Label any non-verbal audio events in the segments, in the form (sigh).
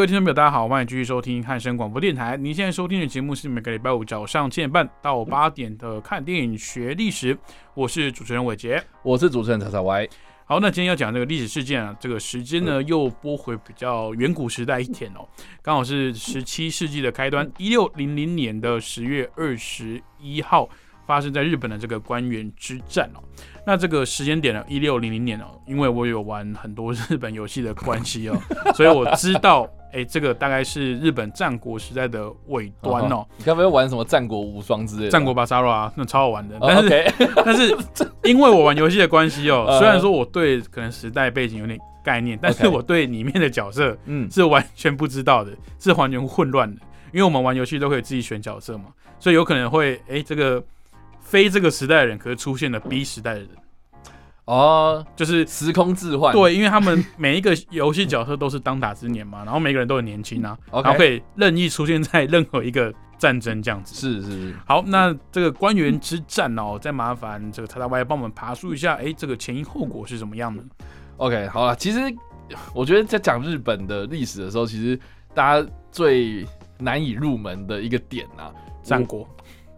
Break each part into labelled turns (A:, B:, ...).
A: 各位听众朋友，大家好，欢迎继续收听汉声广播电台。您现在收听的节目是每个礼拜五早上七点半到八点的《看电影学历史》，我是主持人伟杰，
B: 我是主持人曹曹 Y。
A: 好，那今天要讲这个历史事件啊，这个时间呢又拨回比较远古时代一点哦，刚好是十七世纪的开端，一六零零年的十月二十一号。发生在日本的这个官员之战哦，那这个时间点呢，一六零零年哦，因为我有玩很多日本游戏的关系哦，(laughs) 所以我知道，哎，这个大概是日本战国时代的尾端哦。(laughs)
B: 你该不会玩什么战国无双之类的？
A: 战国巴萨罗啊，那超好玩的。但是，(laughs) 但是因为我玩游戏的关系哦，虽然说我对可能时代背景有点概念，但是我对里面的角色嗯是完全不知道的，是完全混乱的。因为我们玩游戏都可以自己选角色嘛，所以有可能会哎这个。非这个时代的人，可是出现了 B 时代的人，
B: 哦，
A: 就是
B: 时空置换。
A: 对，因为他们每一个游戏角色都是当打之年嘛，然后每个人都很年轻啊，然后可以任意出现在任何一个战争这样子。
B: 是是是。
A: 好，那这个官员之战哦，再麻烦这个叉叉 Y 帮我们爬梳一下，哎，这个前因后果是怎么样的
B: ？OK，好了，其实我觉得在讲日本的历史的时候，其实大家最难以入门的一个点啊，
A: 战国。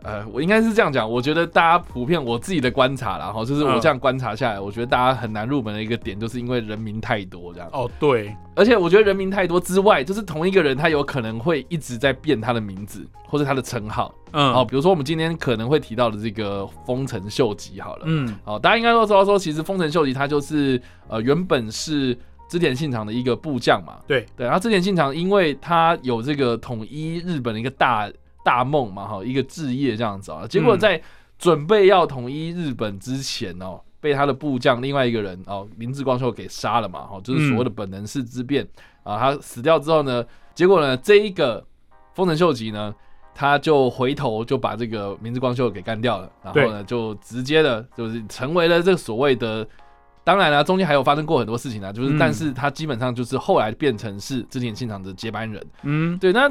B: 呃，我应该是这样讲，我觉得大家普遍我自己的观察然后就是我这样观察下来，我觉得大家很难入门的一个点，就是因为人名太多这样。
A: 哦，对，
B: 而且我觉得人名太多之外，就是同一个人他有可能会一直在变他的名字或者他的称号。嗯，好，比如说我们今天可能会提到的这个丰臣秀吉好了。嗯，好，大家应该都知道说，其实丰臣秀吉他就是呃原本是织田信长的一个部将嘛。
A: 对
B: 对，然后织田信长因为他有这个统一日本的一个大。大梦嘛，哈，一个志业这样子啊，结果在准备要统一日本之前哦，被他的部将另外一个人哦，明智光秀给杀了嘛，哈，就是所谓的本能寺之变啊。他死掉之后呢，结果呢，这一个丰臣秀吉呢，他就回头就把这个明智光秀给干掉了，然后呢，就直接的，就是成为了这个所谓的，当然了，中间还有发生过很多事情啊，就是，但是他基本上就是后来变成是织田信长的接班人，嗯，对，那。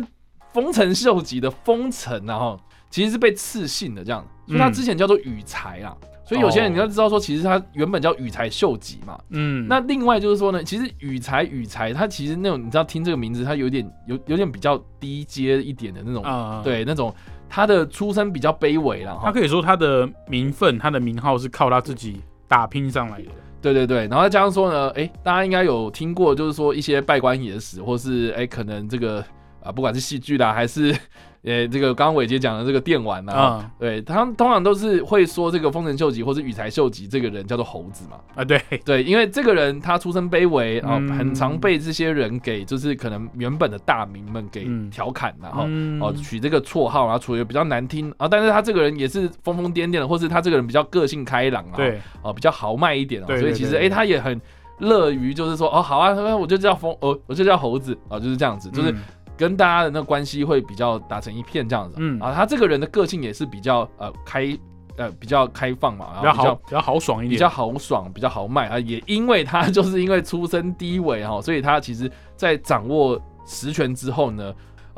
B: 丰臣秀吉的丰臣，然后其实是被赐姓的这样，所以他之前叫做羽柴啊。所以有些人你要知道说，其实他原本叫羽柴秀吉嘛。嗯。那另外就是说呢，其实羽柴羽柴，他其实那种你知道听这个名字，他有点有有点比较低阶一点的那种，对那种他的出身比较卑微了。
A: 他可以说他的名分，他的名号是靠他自己打拼上来的。
B: 对对对。然后再加上说呢，哎，大家应该有听过，就是说一些拜官野史，或是哎可能这个。啊，不管是戏剧啦，还是 (laughs) 呃，这个刚刚伟杰讲的这个电玩啊，对他们通常都是会说这个丰臣秀吉或者羽柴秀吉这个人叫做猴子嘛。
A: 啊，对 (laughs)
B: 对，因为这个人他出身卑微，然后很常被这些人给就是可能原本的大名们给调侃，然后哦取这个绰号，然后处于比较难听啊。但是他这个人也是疯疯癫癫的，或是他这个人比较个性开朗啊，
A: 对
B: 哦比较豪迈一点啊，所以其实哎他也很乐于就是说哦好啊，我就叫疯哦我就叫猴子啊，就是这样子，就是。跟大家的那个关系会比较打成一片这样子，嗯啊，他这个人的个性也是比较呃开呃比较开放嘛，然后
A: 比较好比较豪爽一点，
B: 比较豪爽，比较豪迈啊，也因为他 (laughs) 就是因为出身低微哈，所以他其实在掌握实权之后呢。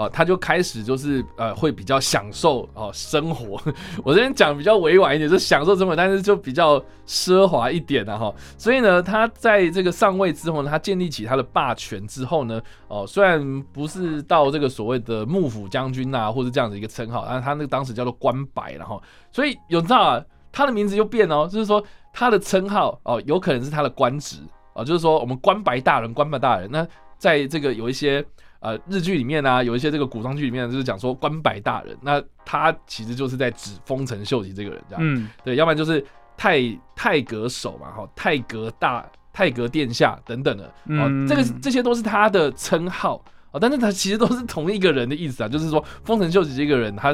B: 他就开始就是呃，会比较享受哦生活。(laughs) 我这边讲比较委婉一点，是享受生活，但是就比较奢华一点的哈。所以呢，他在这个上位之后呢，他建立起他的霸权之后呢，哦，虽然不是到这个所谓的幕府将军啊，或者这样的一个称号，但是他那个当时叫做官白然后，所以有知道啊，他的名字就变哦，就是说他的称号哦，有可能是他的官职啊，就是说我们官白大人、官白大人，那在这个有一些。呃，日剧里面呢，有一些这个古装剧里面就是讲说官白大人，那他其实就是在指丰臣秀吉这个人，这样，嗯，对，要不然就是太太阁守嘛，哈，太阁大太阁殿下等等的，哦，这个这些都是他的称号哦，但是他其实都是同一个人的意思啊，就是说丰臣秀吉这个人，他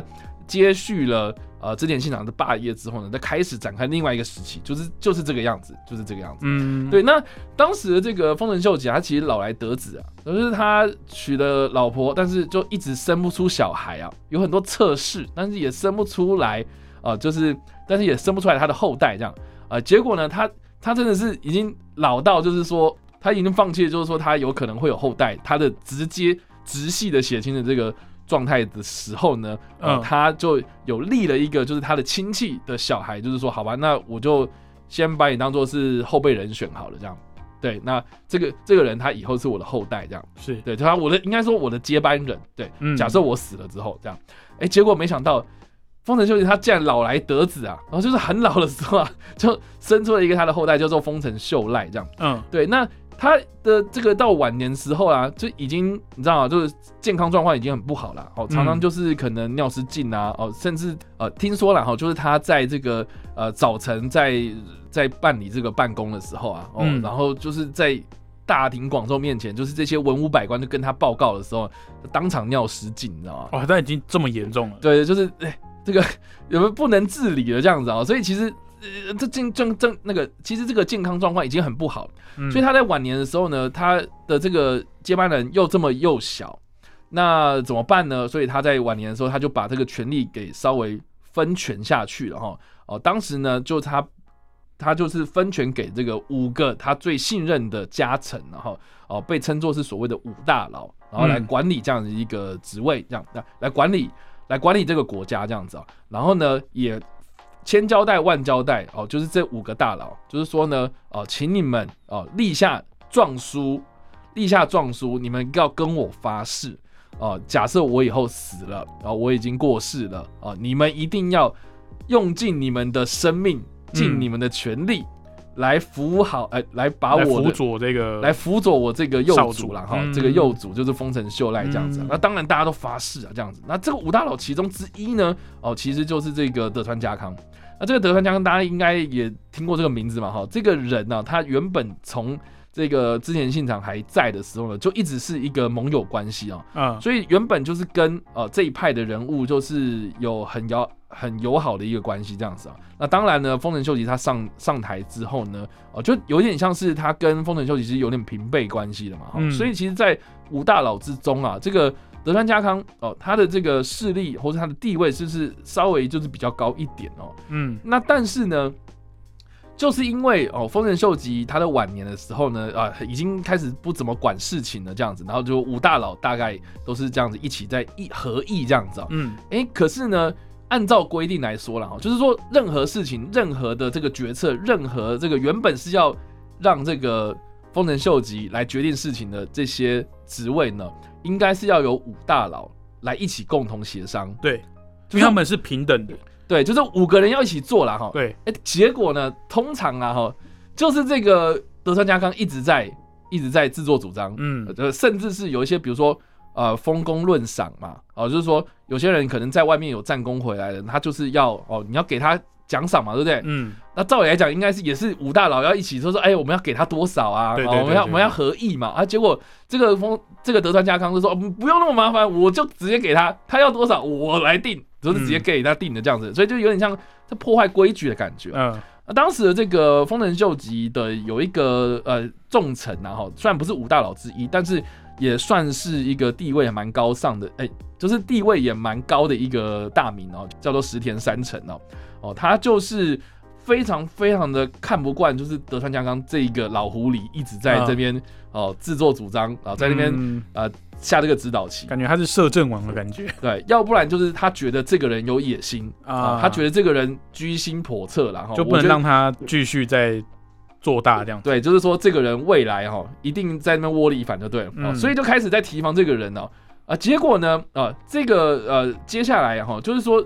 B: 接续了呃织田信长的霸业之后呢，再开始展开另外一个时期，就是就是这个样子，就是这个样子。
A: 嗯，
B: 对，那当时的这个丰臣秀吉，他其实老来得子啊，就是他娶了老婆，但是就一直生不出小孩啊，有很多测试，但是也生不出来啊、就是但是也生不出来他的后代这样啊、结果呢，他他真的是已经老到，就是说他已经放弃了，就是说他有可能会有后代，他的直接直系的血亲的这个状态的时候呢，呃，
A: 嗯
B: 他就有立了一个就是他的亲戚的小孩，就是说好吧，那我就先把你当做是后备人选好了，这样。对，那这个这个人他以后是我的后代，这样。
A: 是，
B: 对，他我的应该说我的接班人。对，
A: 嗯
B: 假设我死了之后，这样，哎，结果没想到丰臣秀吉他竟然老来得子啊，然后就是很老的时候啊，就生出了一个他的后代，叫做丰臣秀赖，这样。
A: 嗯，
B: 对，那他的这个到晚年时候啊，就已经你知道吗？就是健康状况已经很不好了，哦，常常
A: 嗯
B: 就是可能尿失禁啊，哦，甚至呃，听说了哈，就是他在这个呃早晨在在办理这个办公的时候啊，哦，
A: 嗯。
B: 然后就是在大庭广众面前，就是这些文武百官就跟他报告的时候，当场尿失禁，你知道吗？
A: 哇，但已经这么严重了，
B: 对，就是哎、这个 (laughs) 有没有不能自理了这样子啊、所以其实呃这健正正那个，其实这个健康状况已经很不好。
A: 嗯
B: 所以他在晚年的时候呢，他的这个接班人又这么幼小，那怎么办呢？所以他在晚年的时候，他就把这个权力给稍微分权下去了哈。哦，当时呢，就他他就是分权给这个五个他最信任的家臣，然后哦被称作是所谓的五大佬，然后来
A: 嗯
B: 管理这样的一个职位，这样来来管理来管理这个国家这样子啊。然后呢，也千交代万交代哦，就是这五个大佬，就是说呢，哦，请你们哦立下状书，立下状书，你们要跟我发誓哦，假设我以后死了，哦，我已经过世了，哦，你们一定要用尽你们的生命，尽
A: 嗯
B: 你们的全力。来扶好，哎、来把我辅
A: 佐这个
B: 来辅佐我这个幼
A: 少主
B: 主啦，哈、
A: 嗯
B: 这个幼主就是丰臣秀赖这样子啊、
A: 嗯
B: 那当然大家都发誓啊，这样子。那这个五大佬其中之一呢，哦，其实就是这个德川家康。那这个德川家康大家应该也听过这个名字嘛，哈，这个人呢、他原本从这个织田信长还在的时候呢，就一直是一个盟友关系啊、
A: 嗯
B: 所以原本就是跟呃这一派的人物就是有很友很友好的一个关系这样子啊。那当然呢，丰臣秀吉他上上台之后呢，哦、就有点像是他跟丰臣秀吉是有点平辈关系的嘛，哈、
A: 嗯
B: 所以其实，在五大佬之中啊，这个德川家康哦、他的这个势力或者他的地位是不是稍微就是比较高一点哦？
A: 嗯。
B: 那但是呢，就是因为哦，丰臣秀吉他的晚年的时候呢，啊，已经开始不怎么管事情了，这样子，然后就五大佬大概都是这样子一起在一合议这样子啊、
A: 嗯。
B: 诶，可是呢，按照规定来说了哈，就是说任何事情、任何的这个决策、任何这个原本是要让这个丰臣秀吉来决定事情的这些职位呢，应该是要有五大佬来一起共同协商。
A: 对，
B: 就是
A: 因为他们是平等的，
B: 对，就是五个人要一起做了哈。
A: 对，
B: 哎，结果呢，通常啊哈，就是这个德川家康一直在一直在自作主张，
A: 嗯
B: 呃，甚至是有一些，比如说呃，封功论赏嘛，哦、就是说有些人可能在外面有战功回来的，他就是要哦，你要给他奖赏嘛，对不对？
A: 嗯
B: 那照理来讲，应该是也是五大佬要一起说说，哎，我们要给他多少啊？
A: 对对
B: 哦我们要我们要合意嘛啊？结果这个风这个德川家康就说，哦不用那么麻烦，我就直接给他，他要多少我来定，就是直接
A: 嗯
B: 给他定的这样子，所以就有点像在破坏规矩的感觉。
A: 嗯
B: 那当时的这个丰臣秀吉的有一个呃重臣啊，哈，虽然不是五大佬之一，但是也算是一个地位还蛮高尚的，哎、就是地位也蛮高的一个大名哦，叫做石田三成哦，哦，他就是非常非常的看不惯，就是德川家康这一个老狐狸一直在这边、哦自作主张啊，在那边、
A: 嗯。
B: 呃下这个指导棋，
A: 感觉他是摄政王的感觉。(laughs)
B: 对，要不然就是他觉得这个人有野心啊，
A: 啊，
B: 他觉得这个人居心叵测然后
A: 就不能让他继续再做大这样。
B: 对，就是说这个人未来哈、一定在那边窝里反就对了、所以就开始在提防这个人哦。啊，结果呢，啊，这个呃，接下来哈、就是说，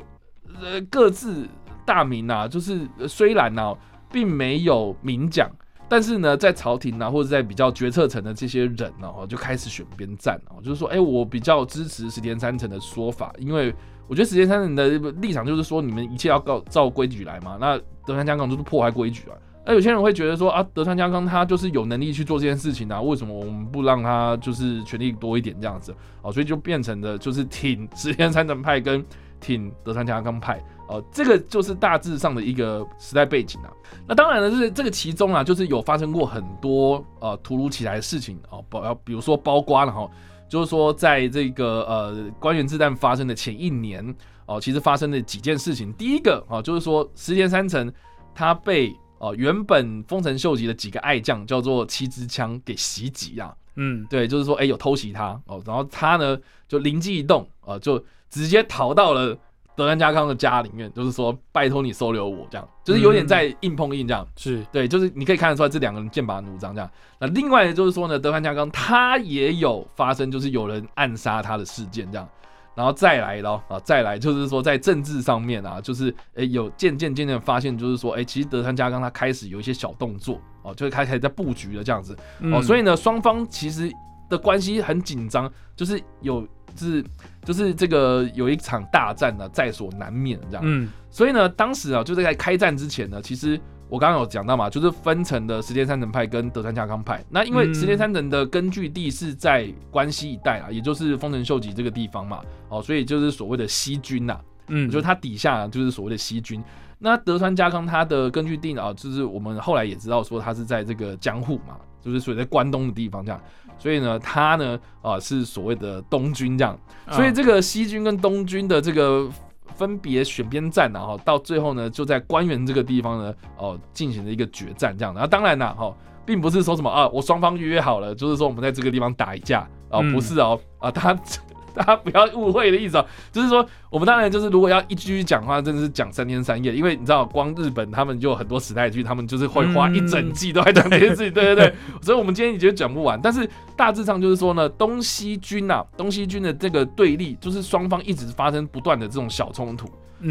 B: 呃，各自大名啊，就是虽然呢、并没有明讲，但是呢，在朝廷啊，或者在比较决策层的这些人呢、就开始选边站哦，就是说，哎、我比较支持石田三成的说法，因为我觉得石田三成的立场就是说，你们一切要照照规矩来嘛，那德川家康就是破坏规矩啊。那有些人会觉得说啊，德川家康他就是有能力去做这件事情啊，为什么我们不让他就是权力多一点这样子？哦，所以就变成了就是挺石田三成派跟挺德川家康派。哦，这个就是大致上的一个时代背景啊。那当然了，就是这个其中啊，就是有发生过很多呃突如其来的事情哦，包比如说包括了哈，就是说在这个呃官员之战发生的前一年哦，其实发生了几件事情。第一个啊，就是说石田三成他被哦原本丰臣秀吉的几个爱将叫做七支枪给袭击啊。
A: 嗯，
B: 对，就是说哎有偷袭他哦，然后他呢就灵机一动啊，就直接逃到了。德川家康的家里面，就是说拜托你收留我，这样就是有点在硬碰硬这样，
A: 是
B: 对，就是你可以看得出来这两个人剑拔弩张这样。那另外就是说呢，德川家康他也有发生就是有人暗杀他的事件这样，然后再来咯啊，再来就是说在政治上面啊，就是诶有渐渐渐渐发现就是说诶，其实德川家康他开始有一些小动作哦，就是开始在布局了这样子哦，所以呢双方其实的关系很紧张，就是有。是，就是这个有一场大战呢，在所难免这样。嗯，所以呢，当时啊，就是在开战之前呢，其实我刚刚有讲到嘛，就是分成的石田三成派跟德川家康派。那因为石田三成的根据地是在关西一带啊，也就是丰臣秀吉这个地方嘛，哦，所以就是所谓的西军呐，嗯，就是他底下就是所谓的西军。那德川家康他的根据地啊，就是我们后来也知道说他是在这个江户嘛，就是属于在关东的地方这样。所以呢，他呢啊是所谓的东军这样，所以这个西军跟东军的这个分别选边站，然后到最后呢就在官员这个地方呢哦进行了一个决战这样的。那当然啦哈，并不是说什么啊我双方约好了，就是说我们在这个地方打一架啊，不是哦啊他。(laughs) 大家不要误会的意思啊，就是说我们当然就是如果要一句句讲话，真的是讲三天三夜，因为你知道，光日本他们就有很多时代剧，他们就是会花一整季都在讲这些事情，(laughs) 对对对，所以我们今天已经讲不完。但是大致上就是说呢，东西军啊，东西军的这个对立，就是双方一直发生不断的这种小冲突，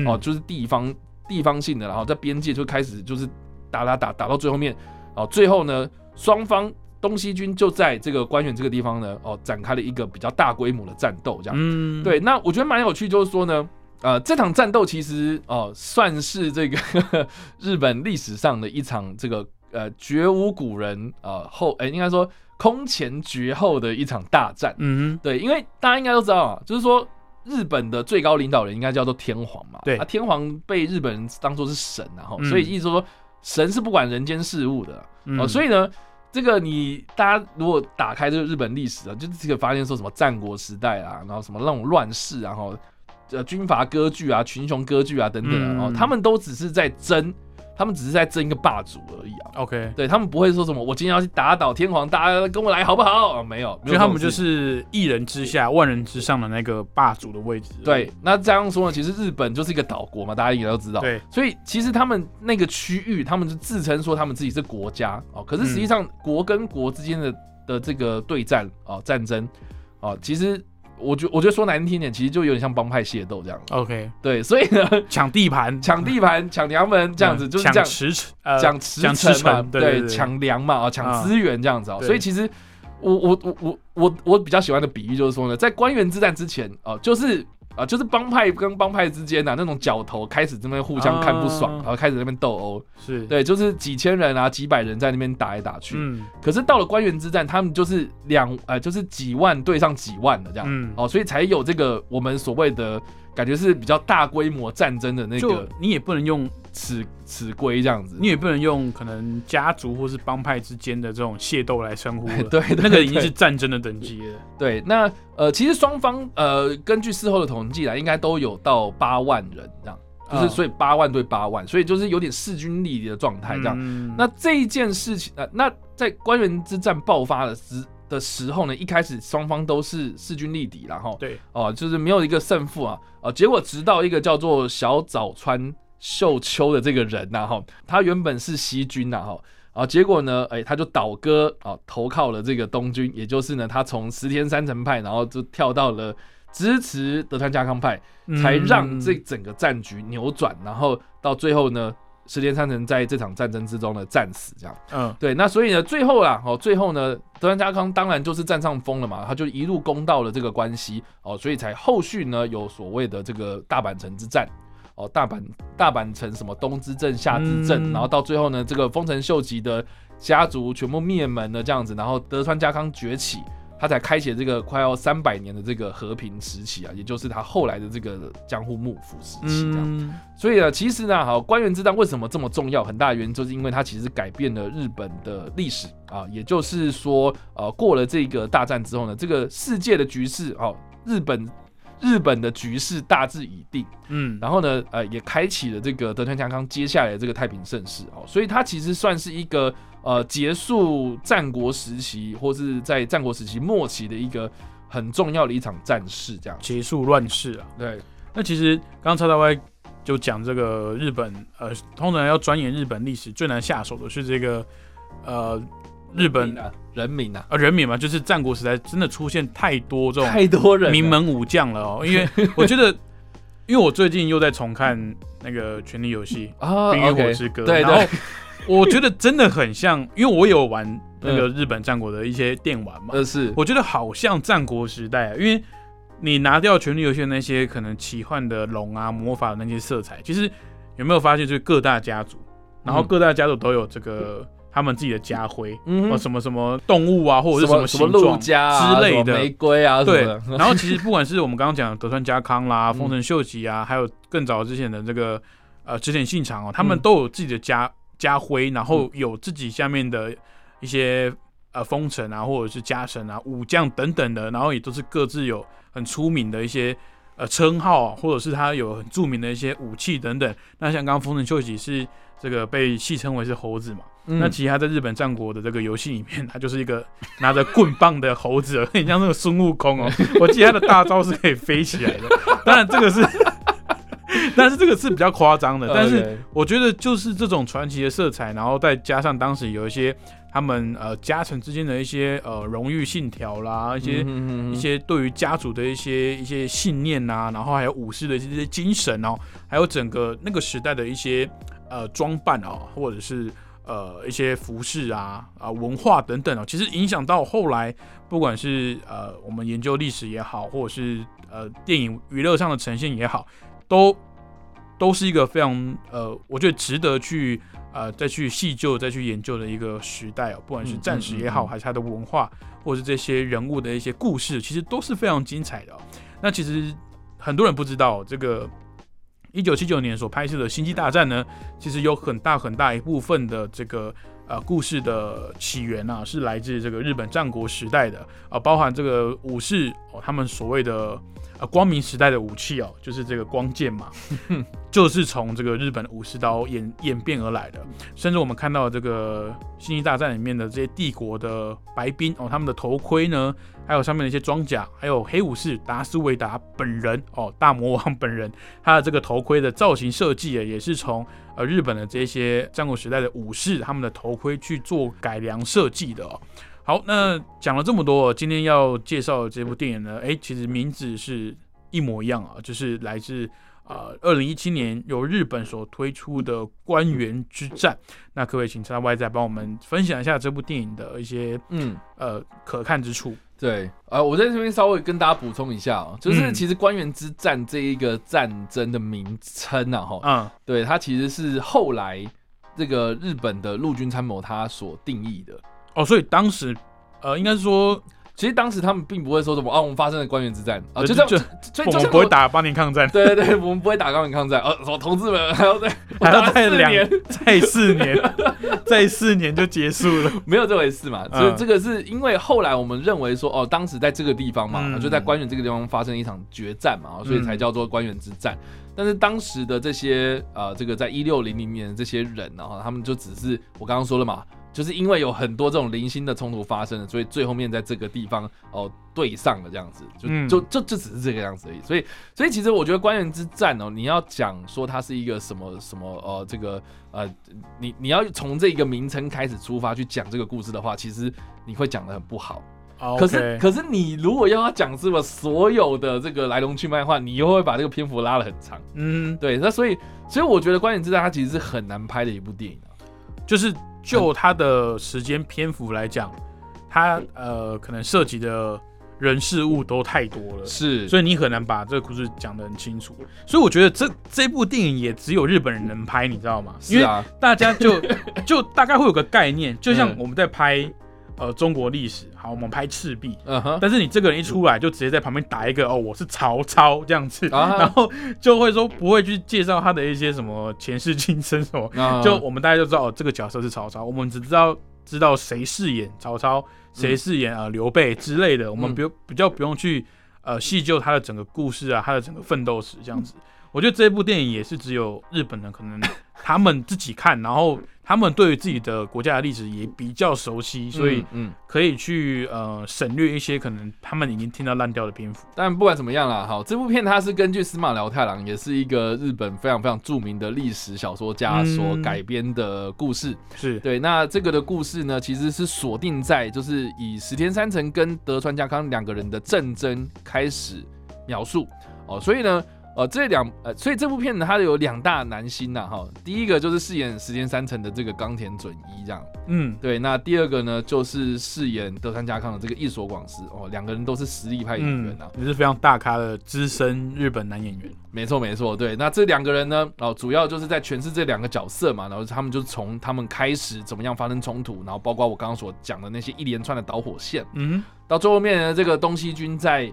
B: 哦，就是地方地方性的，然后在边界就开始就是打打打打到最后面，哦，最后呢双方。东西军就在这个官员这个地方呢，哦，展开了一个比较大规模的战斗，这样。嗯，对。那我觉得蛮有趣，就是说呢，呃，这场战斗其实哦，算是这个 (laughs) 日本历史上的一场这个呃绝无古人呃后，哎，应该说空前绝后的一场大战。嗯，对，因为大家应该都知道啊，就是说日本的最高领导人应该叫做天皇嘛。
A: 对
B: 啊，天皇被日本人当做是神，然后所以意思说神是不管人间事务的哦，所以呢。这个你大家如果打开这个日本历史啊，就这个发现说什么战国时代啊，然后什么那种乱世，然后呃军阀割据啊、群雄割据啊等等，哦，他们都只是在争。他们只是在争一个霸主而已啊。
A: OK，
B: 对他们不会说什么，我今天要去打倒天皇，大家跟我来好不好？没有，
A: 所以他们就是一人之下、万人之上的那个霸主的位置。
B: 对，那这样说呢，其实日本就是一个岛国嘛，大家应该都知道。
A: 对，
B: 所以其实他们那个区域，他们就自称说他们自己是国家哦，可是实际上国跟国之间的的这个对战啊、战争啊，其实。我觉我觉得说难听点，其实就有点像帮派械斗这样。
A: OK，
B: 对，所以呢，(laughs)
A: 抢地盘、
B: 抢地盘、抢娘们这样子，就是这样。
A: 驰
B: 抢驰
A: 驰
B: 嘛，对，抢粮嘛，啊，抢资源这样子啊。所以其实我我我我我我比较喜欢的比喻就是说呢，在官员之战之前啊，就是。啊，就是帮派跟帮派之间呐，那种角头开始这边互相看不爽，然后开始那边斗殴，
A: 是
B: 对，就是几千人啊，几百人在那边打来打去。嗯，可是到了官员之战，他们就是两呃，就是几万对上几万的这样，嗯，哦，所以才有这个我们所谓的感觉是比较大规模战争的那个，
A: 你也不能用。
B: 此此规这样子，
A: 你也不能用可能家族或是帮派之间的这种械斗来称呼了。(laughs)
B: 对，
A: 那个已经是战争的等级了。
B: 对，那呃，其实双方呃，根据事后的统计来，应该都有到八万人这样，就是所以八万对八万，所以就是有点势均力敌的状态这样。那这一件事情呃，那在官员之战爆发的时的时候呢，一开始双方都是势均力敌，然后
A: 对。
B: 哦，就是没有一个胜负啊，啊，结果直到一个叫做小早川。秀秋的这个人呐，哈，他原本是西军呐，哈，啊，结果呢，哎，他就倒戈啊，投靠了这个东军，也就是呢，他从石田三成派，然后就跳到了支持德川家康派，才让这整个战局扭转，然后到最后呢，石田三成在这场战争之中呢战死，这样，嗯，对，那所以呢，最后啦，哦，最后呢，德川家康当然就是占上风了嘛，他就一路攻到了这个关西，哦，所以才后续呢有所谓的这个大阪城之战。哦，大阪大阪城什么东之镇、夏之镇，然后到最后呢，这个丰臣秀吉的家族全部灭门了，这样子，然后德川家康崛起，他才开启这个快要三百年的这个和平时期啊，也就是他后来的这个江户幕府时期这样。
A: 嗯，
B: 所以呢，其实呢，好，官员之战为什么这么重要？很大的原因就是因为它其实改变了日本的历史啊，也就是说，呃，过了这个大战之后呢，这个世界的局势哦，日本日本的局势大致已定，
A: 嗯，
B: 然后呢，呃，也开启了这个德川家康接下来的这个太平盛世哦，所以它其实算是一个呃结束战国时期或是在战国时期末期的一个很重要的一场战事，这样。
A: 结束乱世啊。
B: 对，
A: 那其实刚刚叉叉 Y 就讲这个日本，呃，通常要钻研日本历史最难下手的是这个，呃，日本
B: 啊，人民啊，
A: 啊人民嘛，就是战国时代真的出现太多这种
B: 太多人
A: 名门武将了哦。因为 (laughs) 我觉得，因为我最近又在重看那个《权力游戏
B: 啊，》《
A: 冰与火之歌》，
B: 对
A: 然后
B: 对，
A: 我觉得真的很像，因为我有玩那个日本战国的一些电玩嘛，
B: 呃 (laughs) 是，
A: 我觉得好像战国时代啊，因为你拿掉《权力游戏》的那些可能奇幻的龙啊、魔法的那些色彩，其实有没有发现，就是各大家族，然后
B: 嗯。
A: 各大家族都有这个他们自己的家徽，
B: 嗯
A: 哦，什么什么动物啊，或者是
B: 什么什么
A: 形状
B: 陆家啊
A: 之类的。
B: 什么玫瑰啊，
A: 对然后其实不管是我们刚刚讲的德川家康啦、(laughs)
B: 嗯。
A: 丰臣秀吉啊，还有更早之前的这个呃织田信长哦，他们
B: 嗯。
A: 都有自己的家家徽，然后有自己下面的一些呃封臣啊，或者是家臣啊、武将等等的，然后也都是各自有很出名的一些呃称号啊，或者是他有很著名的一些武器等等。那像刚刚丰臣秀吉是这个被戏称为是猴子嘛，
B: 嗯
A: 那其实他在日本战国的这个游戏里面，他就是一个拿着棍棒的猴子，很像那个孙悟空哦。我记得他的大招是可以飞起来的，当然这个是，(laughs) 但是这个是比较夸张的。(laughs) 但是我觉得就是这种传奇的色彩，然后再加上当时有一些他们呃家臣之间的一些呃荣誉信条啦，一些、一些对于家族的一些一些信念呐、然后还有武士的这些精神哦，还有整个那个时代的一些呃装扮哦，或者是呃一些服饰啊啊、文化等等哦，其实影响到后来不管是呃我们研究历史也好，或者是呃电影娱乐上的呈现也好，都都是一个非常呃，我觉得值得去呃再去细究、再去研究的一个时代哦，不管是
B: 嗯
A: 战史也好，还是它的文化，或者是这些人物的一些故事，其实都是非常精彩的哦、那其实很多人不知道，这个一九七九年所拍摄的《星际大战》呢，其实有很大很大一部分的这个呃故事的起源啊，是来自这个日本战国时代的啊、包含这个武士哦，他们所谓的呃光明时代的武器哦，就是这个光剑嘛，(laughs) 就是从这个日本武士刀演演变而来的。甚至我们看到这个《星际大战》里面的这些帝国的白兵哦，他们的头盔呢，还有上面的一些装甲，还有黑武士达斯维达本人哦，大魔王本人，他的这个头盔的造型设计啊，也是从呃日本的这些战国时代的武士他们的头盔去做改良设计的哦。好，那讲了这么多，今天要介绍的这部电影呢，诶，其实名字是一模一样啊，就是来自呃二零一七年由日本所推出的《官员之战》。那可不可以请叉 Y 再帮我们分享一下这部电影的一些
B: 嗯。
A: 呃可看之处？
B: 对，呃，我在这边稍微跟大家补充一下哦，就是
A: 嗯
B: 其实官员之战这一个战争的名称啊，哈，
A: 嗯
B: 对，它其实是后来这个日本的陆军参谋他所定义的。
A: 哦，所以当时呃应该是说，
B: 其实当时他们并不会说什么啊，我们发生了官员之战啊，
A: 呃
B: 就这样，
A: 就
B: 所以
A: 我。们不会打八年抗战，
B: 对 (laughs) 对对，我们不会打八年抗战，呃，什么同志们 (laughs) (laughs) 还要再
A: 还要再两
B: 四年，
A: 再四年，再四年就结束了。
B: 没有这回事嘛。
A: 嗯
B: 所以这个是因为后来我们认为说，哦，当时在这个地方嘛，
A: 嗯
B: 就在官员这个地方发生一场决战嘛，所以才叫做官员之战。但是当时的这些呃，这个在一六零零年的这些人，然后他们就只是我刚刚说了嘛，就是因为有很多这种零星的冲突发生了，所以最后面在这个地方哦对上了这样子，就
A: 嗯
B: 就就就只是这个样子而已。所以所以其实我觉得官员之战哦，你要讲说它是一个什么什么呃这个呃你你要从这个名称开始出发去讲这个故事的话，其实你会讲的很不好。
A: 哦
B: 可是可是你如果要他讲这么所有的这个来龙去脉的话，你又会把这个篇幅拉得很长。
A: 嗯，
B: 对，那所以所以我觉得《观点之战》它其实是很难拍的一部电影啊。
A: 就是就它的时间篇幅来讲，它呃可能涉及的人事物都太多了，
B: 是
A: 所以你很难把这个故事讲得很清楚。所以我觉得这这部电影也只有日本人能拍，你知道吗？因为
B: 是啊，
A: 大家就 (laughs) 就大概会有个概念，就像
B: 嗯
A: 我们在拍。呃中国历史，好，我们拍赤壁，
B: 嗯哼，
A: 但是你这个人一出来就直接在旁边打一个哦，我是曹操这样子，
B: 啊
A: 然后就会说不会去介绍他的一些什么前世今生什么，
B: 啊
A: 就我们大家就知道哦，这个角色是曹操，我们只知道知道谁饰演曹操，谁饰演呃刘备之类的，我们
B: 嗯。
A: 不用比较不用去呃细究他的整个故事啊，他的整个奋斗史这样子。我觉得这部电影也是只有日本人可能他们自己看，然后他们对于自己的国家的历史也比较熟悉，所以
B: 嗯。嗯
A: 可以去呃省略一些可能他们已经听到烂掉的篇幅。
B: 但不管怎么样啦，好，这部片它是根据司马辽太郎，也是一个日本非常非常著名的历史小说家所
A: 嗯
B: 改编的故事。
A: 是，
B: 对，那这个的故事呢，其实是锁定在就是以石田三成跟德川家康两个人的战争开始描述哦，所以呢。呃，这两呃，所以这部片呢，它有两大男星呐，哈，第一个就是饰演时间三成的这个冈田准一这样，
A: 嗯，
B: 对，那第二个呢，就是饰演德川家康的这个一所广司哦，两个人都是实力派演员啊，
A: 也是非常大咖的资深日本男演员。
B: 没错没错，对，那这两个人呢，哦，主要就是在诠释这两个角色嘛，然后他们就是从他们开始怎么样发生冲突，然后包括我刚刚所讲的那些一连串的导火线，
A: 嗯
B: 到最后面呢，这个东西军在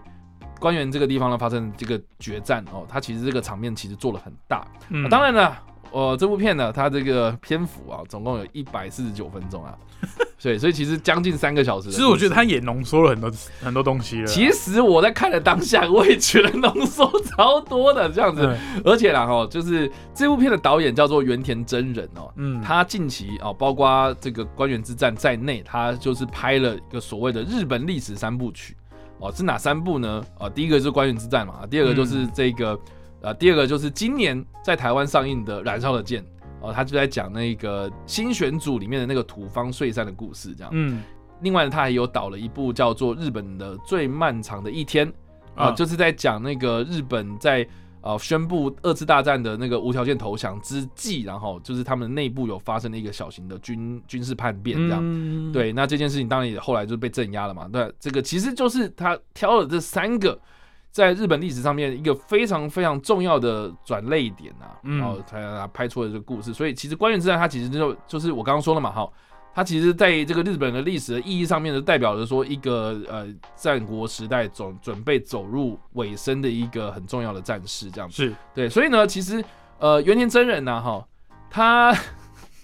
B: 官员这个地方呢发生这个决战哦，他其实这个场面其实做的很大，
A: 嗯
B: 啊当然了。呃，这部片呢，它这个篇幅啊，总共有一百四十九分钟啊，(laughs) 对，所以其实将近三个小时。
A: 其实我觉得他也浓缩了很多很多东西了。
B: 其实我在看的当下，我也觉得浓缩超多的这样子，
A: 对
B: 而且啦哈，就是这部片的导演叫做原田真人哦，
A: 嗯，
B: 他近期哦，包括这个官员之战在内，他就是拍了一个所谓的日本历史三部曲哦，是哪三部呢？啊，第一个是官员之战嘛，第二个就是这个，呃，第二个就是今年在台湾上映的《燃烧的剑》哦，他就在讲那个新选组里面的那个土方岁三的故事这样。
A: 嗯。
B: 另外呢，他还有导了一部叫做《日本的最漫长的一天》啊、
A: 啊。
B: 就是在讲那个日本在呃宣布二次大战的那个无条件投降之际，然后就是他们内部有发生了一个小型的军军事叛变这样。
A: 嗯，
B: 对，那这件事情当然也后来就被镇压了嘛。对，这个其实就是他挑了这三个在日本历史上面一个非常非常重要的转类点啊，
A: 嗯
B: 然后才让他拍出了这个故事。所以其实关原之战它其实就就是我刚刚说了嘛，哈。它其实在这个日本的历史的意义上面，就代表着说一个呃战国时代总准备走入尾声的一个很重要的战士，这样子。
A: 是。
B: 对，所以呢，其实呃，原田真人呢，哈，他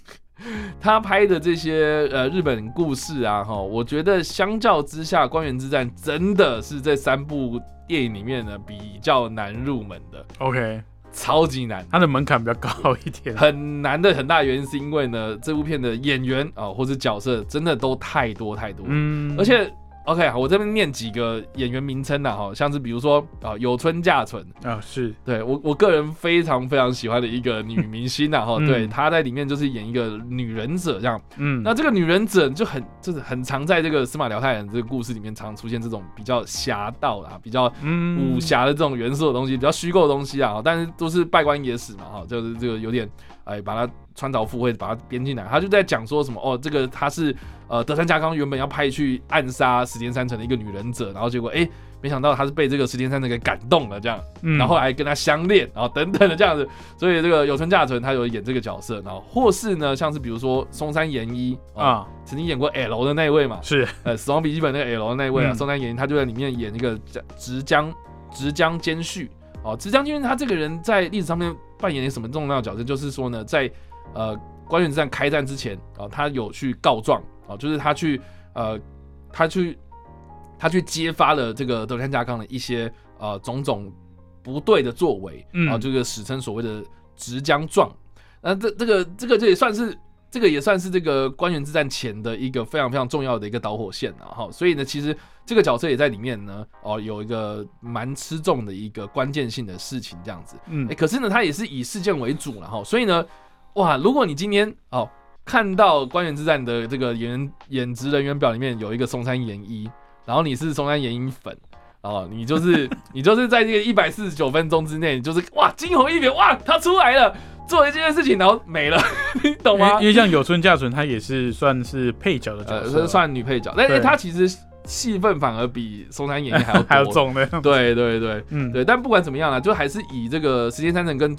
B: (laughs) 他拍的这些呃日本故事啊，哈，我觉得相较之下，《官员之战》真的是这三部电影里面呢比较难入门的
A: ，OK，
B: 超级难。
A: 它的门槛比较高一点。
B: 很难的很大原因是因为呢，这部片的演员啊、或者角色真的都太多太多，
A: 嗯，
B: 而且 OK，好，我这边念几个演员名称呐，哈，像是比如说啊，有村架纯，
A: 啊是。
B: 对我我个人非常非常喜欢的一个女明星呐，哈，
A: 嗯
B: 对，她在里面就是演一个女忍者这样。
A: 嗯。
B: 那这个女忍者就很就是很常在这个司马辽太郎这个故事里面常出现这种比较侠盗啦，比较
A: 嗯。
B: 武侠的这种元素的东西，比较虚构的东西啊，但是都是拜官野史嘛，哈，就是这个有点哎把它穿凿附会，把它编进来。他就在讲说什么哦，这个他是呃德川家康原本要派去暗杀石田三成的一个女忍者，然后结果哎没想到他是被这个石田三成给感动了这样。
A: 嗯。
B: 然后还跟他相恋，然后等等的这样子，所以这个有村架纯他有演这个角色，然后或是呢，像是比如说松山研一啊，
A: 啊。
B: 曾经演过 L 的那位嘛，
A: 是。
B: 呃，死亡笔记本那个 L 的那位啊，
A: 嗯。
B: 松山研一他就在里面演一个直江直江兼续。哦，直江兼续他这个人在历史上面扮演一个什么重要的角色？就是说呢，在呃官员之战开战之前啊、他有去告状啊、就是他去呃他去他去揭发了这个德川家康的一些呃种种不对的作为，
A: 嗯
B: 啊，这个史称所谓的直江状。那这这个这个这也算是这个也算是这个官员之战前的一个非常非常重要的一个导火线啊，哈。所以呢，其实这个角色也在里面呢，哦，有一个蛮吃重的一个关键性的事情这样子。
A: 嗯
B: 哎、可是呢，他也是以事件为主了哈，所以呢，哇，如果你今天哦看到官员之战的这个演员演职人员表里面有一个松山研一，然后你是松山研一粉。哦，你就是 (laughs) 你就是在这个一百四十九分钟之内，你就是哇惊鸿一瞥，哇他出来了，做了这件事情，然后没了，(laughs) 你懂吗
A: 因为？像有村架纯，他也是算是配角的角
B: 呃，
A: 色，
B: 呃算女配角，但是
A: 对
B: 他其实戏份反而比松山演义还要多 (laughs)
A: 还要。重的，
B: 对对对
A: 嗯
B: 对，但不管怎么样啦，就还是以这个时间三成跟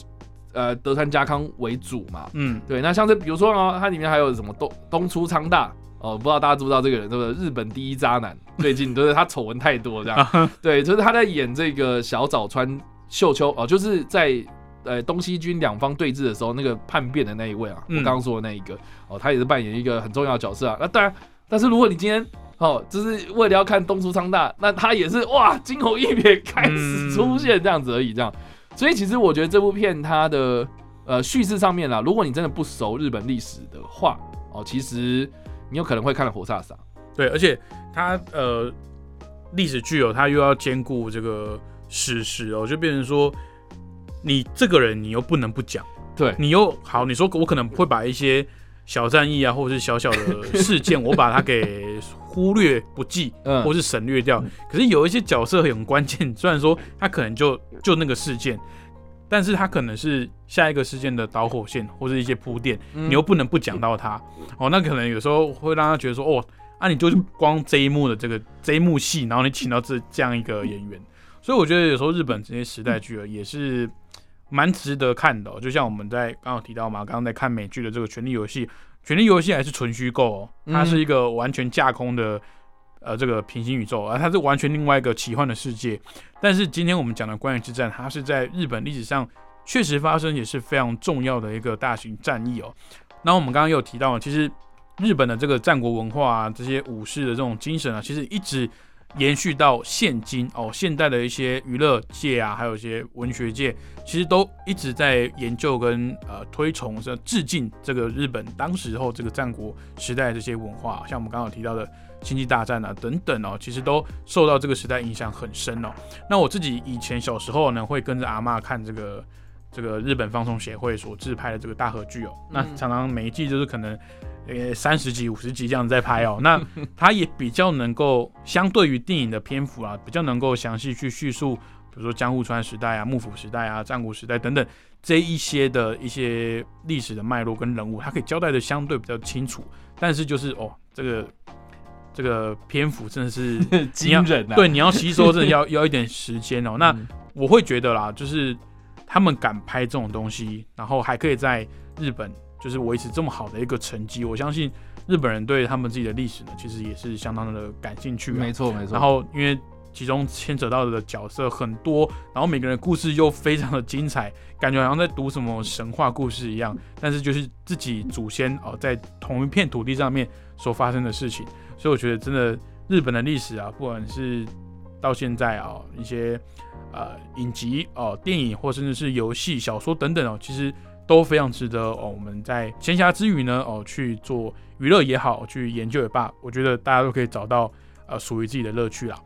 B: 呃德川家康为主嘛。
A: 嗯
B: 对，那像是比如说呢，它里面还有什么东东出昌大哦，不知道大家知不知道这个人，对不对？日本第一渣男，(laughs) 最近对不对？他丑闻太多，这样，(laughs) 对，就是他在演这个小早川秀秋哦，就是在呃东西军两方对峙的时候，那个叛变的那一位啊，我刚刚说的那一个哦，他也是扮演一个很重要的角色啊。那当然，但是如果你今天哦，就是为了要看东出昌大，那他也是哇惊鸿一瞥开始出现这样子而已，这样。所以其实我觉得这部片它的呃叙事上面啦，如果你真的不熟日本历史的话，哦，其实你有可能会看了火煞煞。
A: 对，而且它呃历史剧哦，它又要兼顾这个史实哦，就变成说你这个人你又不能不讲，
B: 对
A: 你又好，你说我可能会把一些小战役啊，或者是小小的事件，(laughs) 我把它给忽略不计，
B: 嗯。
A: 或是省略掉。可是有一些角色很关键，(laughs) 虽然说他可能就就那个事件，但是他可能是下一个事件的导火线或是一些铺垫，
B: 嗯。
A: 你又不能不讲到他。哦，那可能有时候会让他觉得说，哦，啊，你就是光这一幕的这个这一幕戏，然后你请到这这样一个演员，所以我觉得有时候日本这些时代剧啊，也是蛮值得看的哦、就像我们在刚刚提到嘛，刚刚在看美剧的这个《权力游戏》，《权力游戏》还是纯虚构哦，它是一个完全架空的。呃，这个平行宇宙啊，它是完全另外一个奇幻的世界。但是今天我们讲的关羽之战，它是在日本历史上确实发生，也是非常重要的一个大型战役哦。那我们刚刚有提到，其实日本的这个战国文化啊，这些武士的这种精神啊，其实一直延续到现今哦。现代的一些娱乐界啊，还有一些文学界，其实都一直在研究跟呃推崇、是致敬这个日本当时候这个战国时代的这些文化，像我们刚刚提到的星际大战啊等等哦，其实都受到这个时代影响很深哦。那我自己以前小时候呢，会跟着阿嬷看这个这个日本放送协会所制拍的这个大合剧哦，那
B: 嗯
A: 常常每一季就是可能呃三十集、五十集这样子在拍哦，那 (laughs) 它也比较能够相对于电影的篇幅啊，比较能够详细去叙述，比如说江户川时代啊、幕府时代啊、战国时代等等这一些的一些历史的脉络跟人物，它可以交代的相对比较清楚，但是就是哦这个。这个篇幅真的是 (laughs)
B: 惊人啊！
A: 对，你要吸收真的要 (laughs) 要一点时间哦。那
B: 嗯
A: 我会觉得啦，就是他们敢拍这种东西，然后还可以在日本就是维持这么好的一个成绩，我相信日本人对他们自己的历史呢，其实也是相当的感兴趣、啊。
B: 没错没错。
A: 然后因为其中牵扯到的角色很多，然后每个人的故事又非常的精彩，感觉好像在读什么神话故事一样。但是就是自己祖先哦，在同一片土地上面所发生的事情，所以我觉得真的日本的历史啊，不管是到现在啊一些呃影集哦、电影或甚至是游戏、小说等等哦，其实都非常值得哦我们在闲暇之余呢哦去做娱乐也好，去研究也罢，我觉得大家都可以找到呃属于自己的乐趣啦。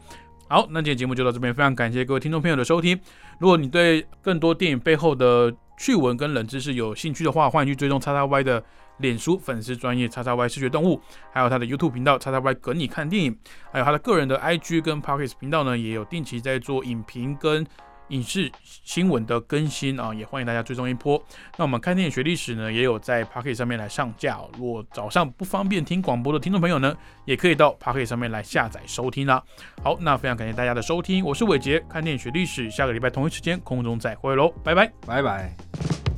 A: 好，那今天节目就到这边，非常感谢各位听众朋友的收听。如果你对更多电影背后的趣闻跟冷知识有兴趣的话，欢迎去追踪叉叉 Y 的脸书粉丝专业叉叉 Y 视觉动物，还有他的 YouTube 频道叉叉 Y 跟你看电影，还有他的个人的 IG 跟 Pockets 频道呢，也有定期在做影评跟影视新闻的更新啊，也欢迎大家追踪一波。那我们看电影学历史呢，也有在 Pocket 上面来上架、如果早上不方便听广播的听众朋友呢，也可以到 Pocket 上面来下载收听啦。好，那非常感谢大家的收听，我是伟杰，看电影学历史，下个礼拜同一时间空中再会喽，拜拜。
B: 拜拜。